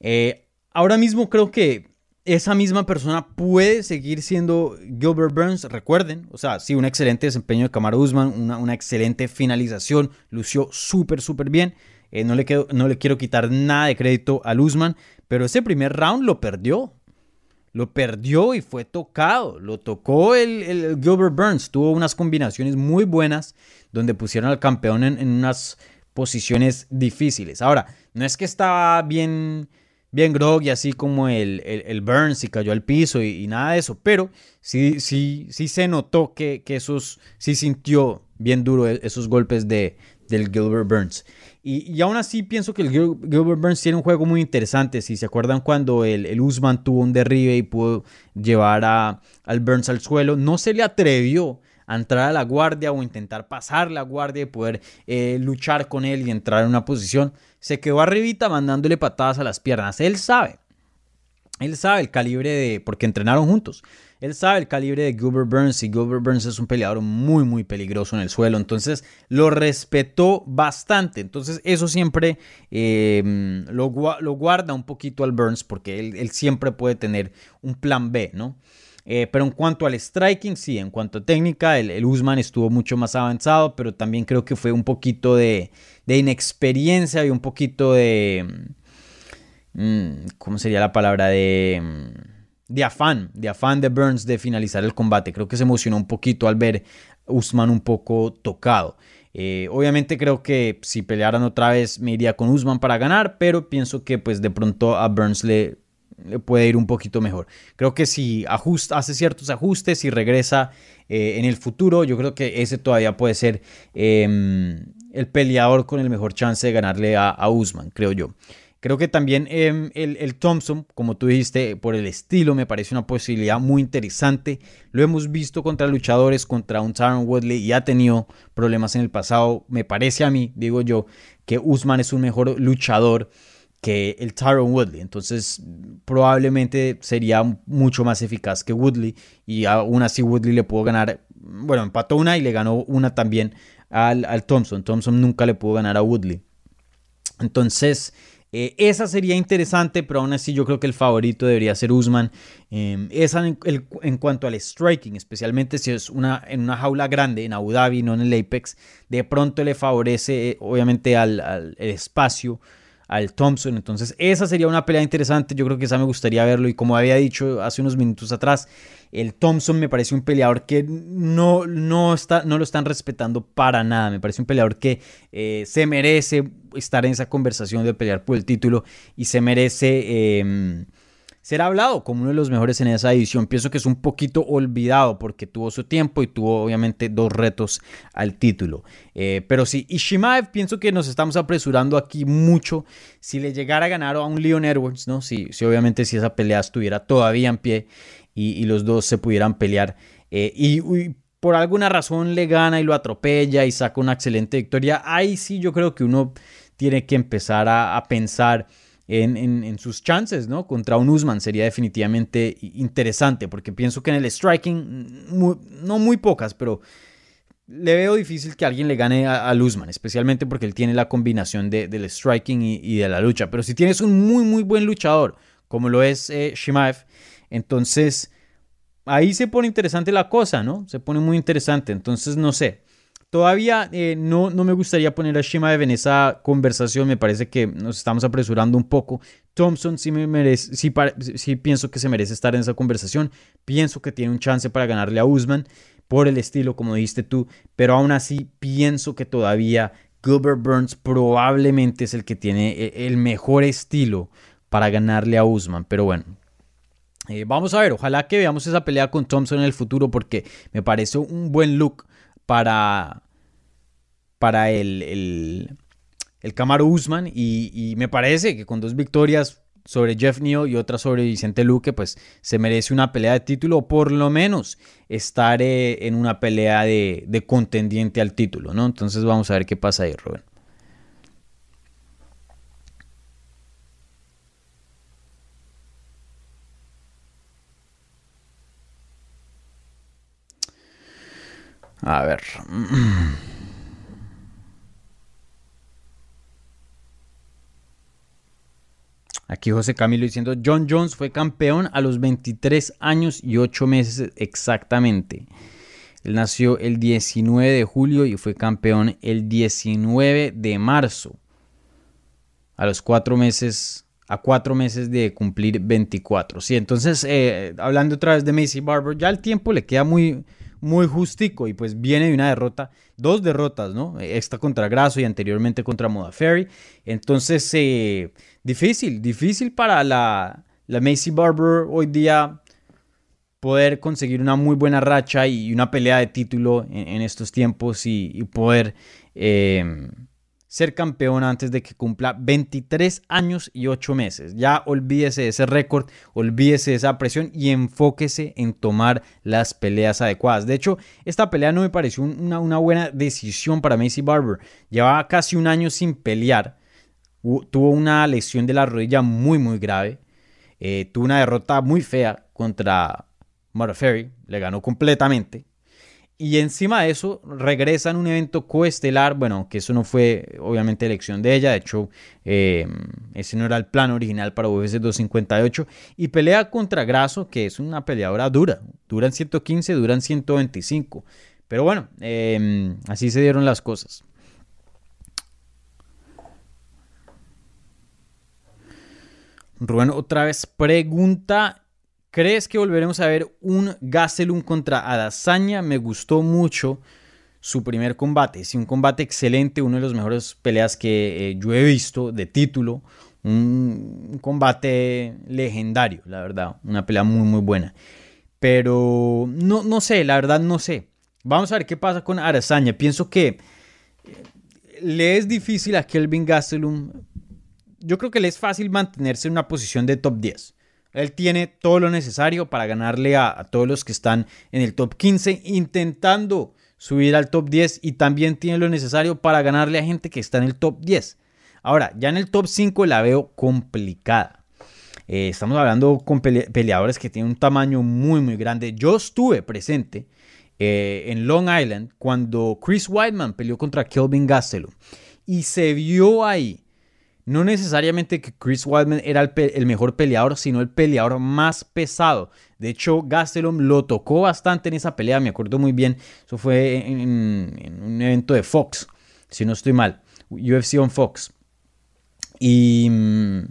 Eh, ahora mismo creo que esa misma persona puede seguir siendo Gilbert Burns. Recuerden, o sea, sí, un excelente desempeño de Kamaru Usman, una, excelente finalización, lució súper, súper bien. Eh, no, le no le quiero quitar nada de crédito a Usman, pero ese primer round lo perdió. Lo perdió y fue tocado. Lo tocó el, Gilbert Burns. Tuvo unas combinaciones muy buenas donde pusieron al campeón en, en unas posiciones difíciles. Ahora, no es que estaba bien bien groggy, así como el, el, Burns y cayó al piso y, nada de eso, pero sí, sí, sí se notó que, que esos, sí sintió bien duro e, esos golpes de, del Gilbert Burns. Y, y, aún así pienso que el Gilbert Burns tiene un juego muy interesante. Si se acuerdan cuando el, el Usman tuvo un derribe y pudo llevar a, al Burns al suelo, no se le atrevió a entrar a la guardia o intentar pasar la guardia y poder eh, luchar con él y entrar en una posición. Se quedó arribita mandándole patadas a las piernas. Él sabe. Él sabe el calibre de... porque entrenaron juntos. Él sabe el calibre de Gilbert Burns y Gilbert Burns es un peleador muy muy peligroso en el suelo. Entonces lo respetó bastante. Entonces eso siempre em, lo, guarda un poquito al Burns porque él siempre puede tener un plan B, ¿no? Eh, pero en cuanto al striking, sí, en cuanto a técnica, el, Usman estuvo mucho más avanzado, pero también creo que fue un poquito de, inexperiencia y un poquito de... Mm, ¿Cómo sería la palabra? De, mm, de afán, de afán de Burns de finalizar el combate. Creo que se emocionó un poquito al ver Usman un poco tocado. Eh, obviamente creo que si pelearan otra vez me iría con Usman para ganar, pero pienso que pues de pronto a Burns le, puede ir un poquito mejor. Creo que si ajusta, hace ciertos ajustes y regresa eh, en el futuro, yo creo que ese todavía puede ser em, el peleador con el mejor chance de ganarle a, Usman, creo yo. Creo que también em, el, Thompson, como tú dijiste, por el estilo, me parece una posibilidad muy interesante. Lo hemos visto contra luchadores, contra un Tyron Woodley y ha tenido problemas en el pasado. Me parece a mí, digo yo, que Usman es un mejor luchador que el Tyron Woodley. Entonces, probablemente sería mucho más eficaz que Woodley. Y aún así, Woodley le pudo ganar. Bueno, empató una y le ganó una también al, al Thompson. Thompson nunca le pudo ganar a Woodley. Entonces, eh, esa sería interesante, pero aún así yo creo que el favorito debería ser Usman. Em, esa en, cuanto al striking, especialmente si es una, en una jaula grande, en Abu Dhabi, no en el Apex, de pronto le favorece obviamente al, al espacio al Thompson. Entonces, esa sería una pelea interesante. Yo creo que esa me gustaría verlo. Y como había dicho hace unos minutos atrás, el Thompson me parece un peleador que no, no, está, no lo están respetando para nada. Me parece un peleador que eh, se merece estar en esa conversación de pelear por el título y se merece. Em, ser hablado como uno de los mejores en esa edición. Pienso que es un poquito olvidado porque tuvo su tiempo y tuvo obviamente dos retos al título. Eh, pero sí, Ishimaev pienso que nos estamos apresurando aquí mucho. Si le llegara a ganar a un Leon Edwards, ¿no? Si, si obviamente si esa pelea estuviera todavía en pie y, los dos se pudieran pelear. Eh, y, por alguna razón le gana y lo atropella y saca una excelente victoria. Ahí sí yo creo que uno tiene que empezar a pensar en, sus chances, ¿no? Contra un Usman sería definitivamente interesante, porque pienso que en el striking, no muy pocas, pero le veo difícil que alguien le gane al Usman, especialmente porque él tiene la combinación del striking y, de la lucha. Pero si tienes un muy, muy buen luchador, como lo es eh, Shimaev, entonces ahí se pone interesante la cosa, ¿no? Se pone muy interesante. Entonces, no sé. Todavía eh, no, no me gustaría poner a Shimaev en esa conversación, me parece que nos estamos apresurando un poco. Thompson sí, me merece, sí, pienso que se merece estar en esa conversación. Pienso que tiene un chance para ganarle a Usman por el estilo, como dijiste tú. Pero aún así, pienso que todavía Gilbert Burns probablemente es el que tiene e, el mejor estilo para ganarle a Usman. Pero bueno, eh, vamos a ver, ojalá que veamos esa pelea con Thompson en el futuro porque me parece un buen look para, para el, el, el Camaro Usman y, me parece que con dos victorias sobre Jeff Neal y otra sobre Vicente Luque, pues se merece una pelea de título o por lo menos estar eh, en una pelea de, de, contendiente al título, ¿no? Entonces vamos a ver qué pasa ahí, Rubén. A ver. Aquí José Camilo diciendo, John Jones fue campeón a los 23 años y 8 meses exactamente. Él nació el 19 de julio y fue campeón el 19 de marzo. A los 4 meses, a 4 meses de cumplir 24. Sí, entonces, eh, hablando otra vez de Macy Barber, ya el tiempo le queda muy, muy justico y pues viene de una derrota, dos derrotas, ¿no? Esta contra Grasso y anteriormente contra Ferry. Entonces, eh, difícil, difícil para la, la Macy Barber hoy día poder conseguir una muy buena racha y una pelea de título en, estos tiempos y, poder eh, ser campeón antes de que cumpla 23 años y 8 meses. Ya olvídese de ese récord, olvídese de esa presión y enfóquese en tomar las peleas adecuadas. De hecho, esta pelea no me pareció una, buena decisión para Macy Barber. Llevaba casi un año sin pelear. Tuvo una lesión de la rodilla muy, muy grave. Eh, tuvo una derrota muy fea contra Mara Ferry. Le ganó completamente. Y encima de eso, regresa en un evento coestelar, bueno, que eso no fue obviamente elección de ella, de hecho, em, ese no era el plan original para UFC 258, y pelea contra Grasso, que es una peleadora dura, duran 115, duran 125, pero bueno, em, así se dieron las cosas. Rubén otra vez pregunta ¿Crees que volveremos a ver un Gastelum contra Adesanya? Me gustó mucho su primer combate. Sí, un combate excelente, uno de los mejores peleas que eh, yo he visto de título. Un, combate legendario, la verdad. Una pelea muy, muy buena. Pero no, no sé, la verdad no sé. Vamos a ver qué pasa con Adesanya. Pienso que eh, le es difícil a Kelvin Gastelum. Yo creo que le es fácil mantenerse en una posición de top 10. Él tiene todo lo necesario para ganarle a, todos los que están en el top 15, intentando subir al top 10 y también tiene lo necesario para ganarle a gente que está en el top 10. Ahora, ya en el top 5 la veo complicada. Eh, estamos hablando con peleadores que tienen un tamaño muy, muy grande. Yo estuve presente eh, en Long Island cuando Chris Whiteman peleó contra Kelvin Gastelum y se vio ahí no necesariamente que Chris Weidman era el, mejor peleador, sino el peleador más pesado. De hecho, Gastelum lo tocó bastante en esa pelea, me acuerdo muy bien. Eso fue en, un evento de Fox, si no estoy mal. UFC on Fox. Y, mm,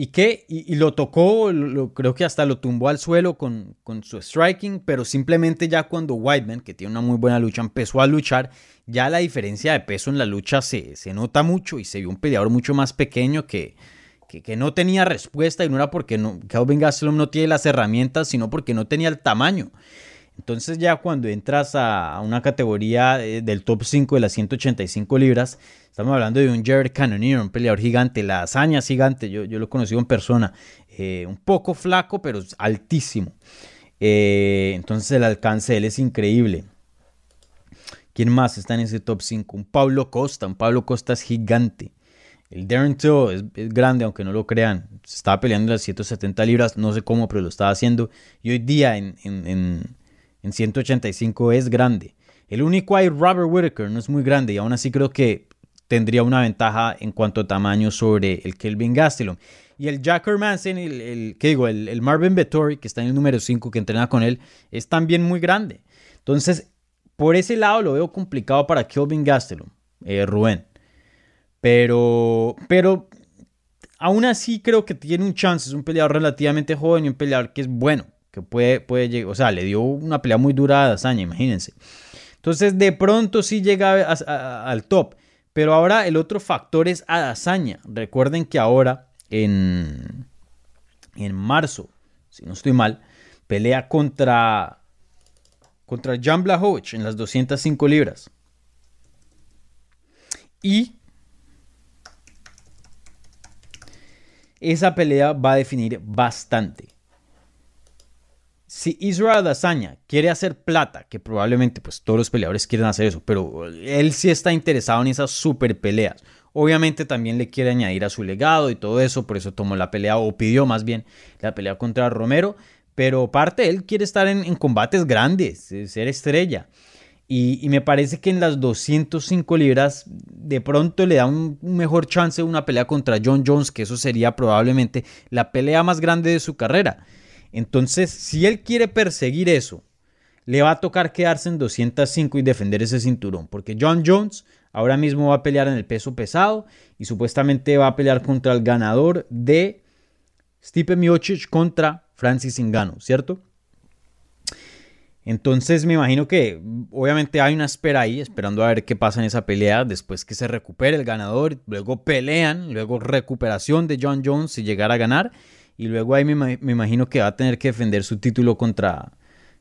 ¿Y qué? Y, lo tocó, creo que hasta lo tumbó al suelo con, su striking, pero simplemente ya cuando Whiteman, que tiene una muy buena lucha, empezó a luchar, ya la diferencia de peso en la lucha se, se nota mucho y se vio un peleador mucho más pequeño que, que, no tenía respuesta y no era porque no, Calvin Gastelum no tiene las herramientas, sino porque no tenía el tamaño. Entonces ya cuando entras a una categoría eh, del top 5 de las 185 libras, estamos hablando de un Jared Cannonier, un peleador gigante, la hazaña gigante, yo, yo lo he conocido en persona, eh, un poco flaco pero altísimo. Eh, entonces el alcance de él es increíble. ¿Quién más está en ese top 5? Un Pablo Costa, un Pablo Costa es gigante. El Darren Till es, grande, aunque no lo crean. Se estaba peleando en las 170 libras, no sé cómo, pero lo estaba haciendo. Y hoy día en en 185 es grande. El único hay Robert Whitaker, no es muy grande y aún así creo que tendría una ventaja en cuanto a tamaño sobre el Kelvin Gastelum. Y el Jack Hermansen, el, el, ¿qué digo? El, Marvin Vettori, que está en el número 5, que entrena con él, es también muy grande. Entonces, por ese lado lo veo complicado para Kelvin Gastelum, eh, Rubén. Pero, pero aún así creo que tiene un chance. Es un peleador relativamente joven y un peleador que es bueno, que puede, puede llegar. O sea, le dio una pelea muy dura a Dazaña, imagínense. Entonces, de pronto sí llega al top. Pero ahora el otro factor es Adazaña. Recuerden que ahora, en, en marzo, si no estoy mal, pelea contra, contra Jan Blachowicz en las 205 libras. Y esa pelea va a definir bastante. Si Israel Adesanya quiere hacer plata, que probablemente pues todos los peleadores quieren hacer eso, pero él sí está interesado en esas super peleas. Obviamente también le quiere añadir a su legado y todo eso, por eso tomó la pelea o pidió más bien la pelea contra Romero, pero parte él quiere estar en, combates grandes, ser estrella. Y, me parece que en las 205 libras de pronto le da un, mejor chance una pelea contra John Jones, que eso sería probablemente la pelea más grande de su carrera. Entonces, si él quiere perseguir eso, le va a tocar quedarse en 205 y defender ese cinturón, porque John Jones ahora mismo va a pelear en el peso pesado y supuestamente va a pelear contra el ganador de Stipe Miocic contra Francis Ngannou, ¿cierto? Entonces me imagino que obviamente hay una espera ahí, esperando a ver qué pasa en esa pelea, después que se recupere el ganador, luego pelean, luego recuperación de John Jones si llegara a ganar, y luego ahí me, imagino que va a tener que defender su título contra,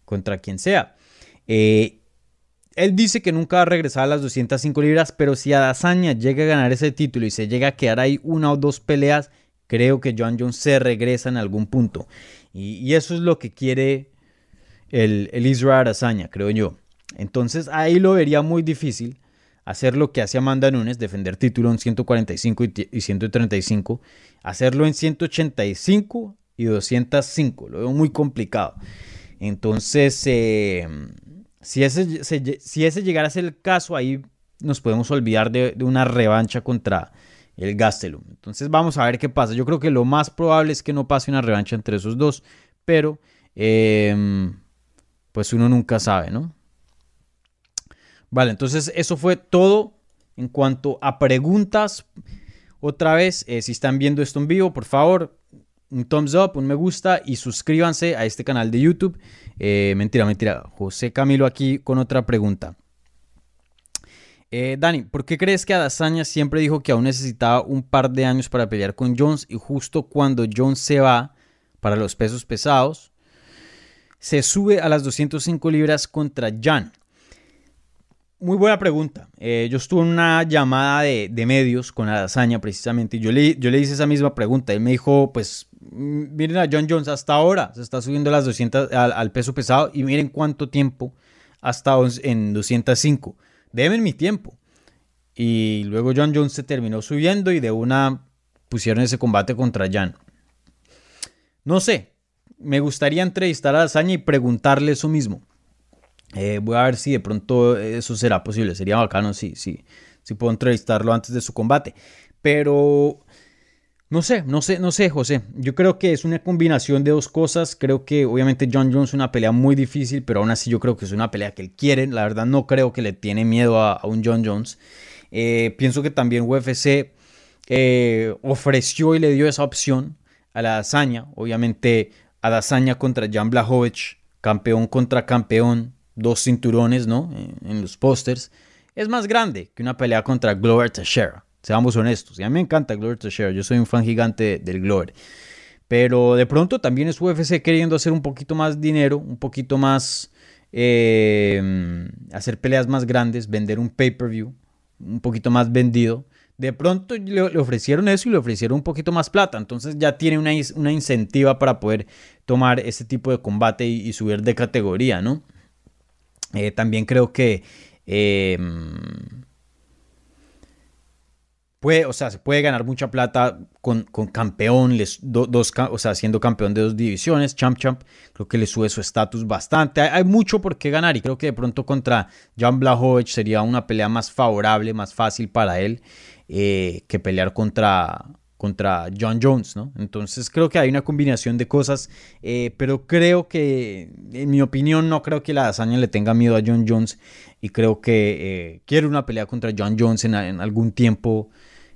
contra quien sea. Eh, él dice que nunca va a regresar a las 205 libras, pero si Adesanya llega a ganar ese título y se llega a quedar ahí una o dos peleas, creo que John Jones se regresa en algún punto. y eso es lo que quiere el, el Israel Azaña, creo yo. Entonces ahí lo vería muy difícil hacer lo que hace Amanda Nunes, defender título en 145 y 135, hacerlo en 185 y 205, lo veo muy complicado. Entonces, eh, si, ese, si ese llegara a ser el caso, ahí nos podemos olvidar de, una revancha contra el Gastelum. Entonces vamos a ver qué pasa. Yo creo que lo más probable es que no pase una revancha entre esos dos, pero... Eh, pues uno nunca sabe, ¿no? Vale, entonces eso fue todo en cuanto a preguntas. Otra vez, eh, si están viendo esto en vivo, por favor, un thumbs up, un me gusta y suscríbanse a este canal de YouTube. Eh, mentira, mentira. José Camilo aquí con otra pregunta. Eh, Dani, ¿por qué crees que Adazaña siempre dijo que aún necesitaba un par de años para pelear con Jones y justo cuando Jones se va para los pesos pesados, se sube a las 205 libras contra Jan? Muy buena pregunta. Eh, yo estuve en una llamada de, medios con Adazaña precisamente y yo le, yo le hice esa misma pregunta. Él me dijo, pues miren a John Jones, hasta ahora se está subiendo las 200 al, peso pesado y miren cuánto tiempo ha estado en 205. Deben mi tiempo. Y luego John Jones se terminó subiendo y de una pusieron ese combate contra Jan. No sé, me gustaría entrevistar a Dazaña y preguntarle eso mismo. Eh, voy a ver si de pronto eso será posible. Sería bacano si, si, si puedo entrevistarlo antes de su combate. Pero no sé, no sé, no sé, José. Yo creo que es una combinación de dos cosas. Creo que obviamente John Jones es una pelea muy difícil, pero aún así yo creo que es una pelea que él quiere. La verdad no creo que le tiene miedo a, un John Jones. Eh, pienso que también UFC eh, ofreció y le dio esa opción a la hazaña. Obviamente Adazaña contra Jan Blachowicz, campeón contra campeón, dos cinturones, ¿no? En, los pósters. Es más grande que una pelea contra Glover Teixeira. Seamos honestos. Y a mí me encanta Glover Teixeira. Yo soy un fan gigante del Glover. Pero de pronto también es UFC queriendo hacer un poquito más dinero, un poquito más... Eh, hacer peleas más grandes, vender un pay-per-view, un poquito más vendido de pronto le, ofrecieron eso y le ofrecieron un poquito más plata. Entonces ya tiene una, una incentiva para poder tomar ese tipo de combate y, subir de categoría, ¿no? Eh, también creo que em, puede, o sea, se puede ganar mucha plata con, con campeón, les, dos, o sea, siendo campeón de dos divisiones, champ champ, creo que le sube su estatus bastante. Hay, mucho por qué ganar y creo que de pronto contra Jan Blachowicz sería una pelea más favorable, más fácil para él. Eh, que pelear contra, contra John Jones, ¿no? Entonces creo que hay una combinación de cosas, eh, pero creo que, en mi opinión, no creo que la hazaña le tenga miedo a John Jones y creo que eh, quiere una pelea contra John Jones en, algún tiempo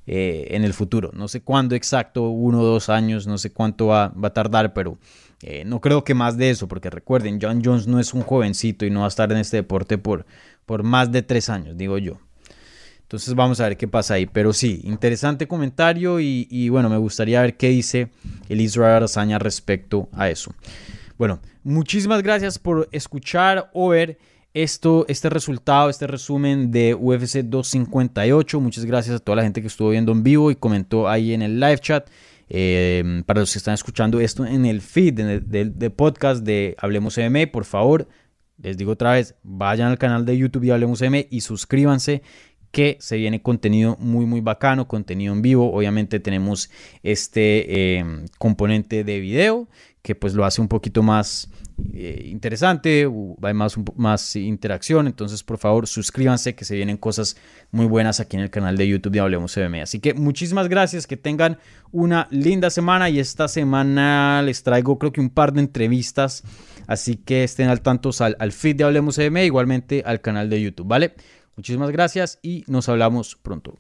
eh, en el futuro. No sé cuándo exacto, uno o dos años, no sé cuánto va, a tardar, pero eh, no creo que más de eso, porque recuerden, John Jones no es un jovencito y no va a estar en este deporte por, por más de tres años, digo yo. Entonces vamos a ver qué pasa ahí. Pero sí, interesante comentario y, bueno, me gustaría ver qué dice el Israel Arazaña respecto a eso. Bueno, muchísimas gracias por escuchar o ver esto, este resultado, este resumen de UFC 258. Muchas gracias a toda la gente que estuvo viendo en vivo y comentó ahí en el live chat. Eh, para los que están escuchando esto en el feed de, podcast de Hablemos MMA, por favor, les digo otra vez, vayan al canal de YouTube de Hablemos MMA y suscríbanse que se viene contenido muy muy bacano, contenido en vivo. Obviamente tenemos este em, componente de video que pues lo hace un poquito más eh, interesante, hay más, más interacción, entonces por favor suscríbanse que se vienen cosas muy buenas aquí en el canal de YouTube de Hablemos CBM. Así que muchísimas gracias, que tengan una linda semana y esta semana les traigo creo que un par de entrevistas, así que estén al tanto al, al feed de Hablemos CBM, igualmente al canal de YouTube, ¿vale? Muchísimas gracias y nos hablamos pronto.